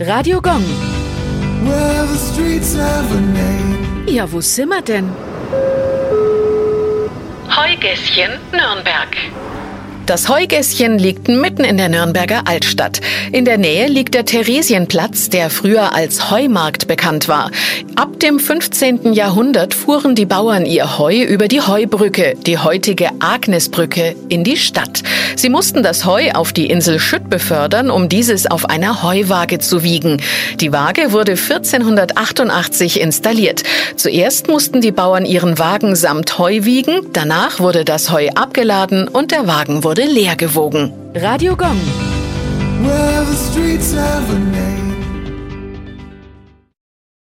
Radio Gong. Well, the streets have a name. Ja, wo sind wir denn? Heugässchen, Nürnberg. Das Heugässchen liegt mitten in der Nürnberger Altstadt. In der Nähe liegt der Theresienplatz, der früher als Heumarkt bekannt war. Ab dem 15. Jahrhundert fuhren die Bauern ihr Heu über die Heubrücke, die heutige Agnesbrücke, in die Stadt. Sie mussten das Heu auf die Insel Schütt befördern, um dieses auf einer Heuwaage zu wiegen. Die Waage wurde 1488 installiert. Zuerst mussten die Bauern ihren Wagen samt Heu wiegen, danach wurde das Heu abgeladen und der Wagen wurde leer gewogen. Radio Gong.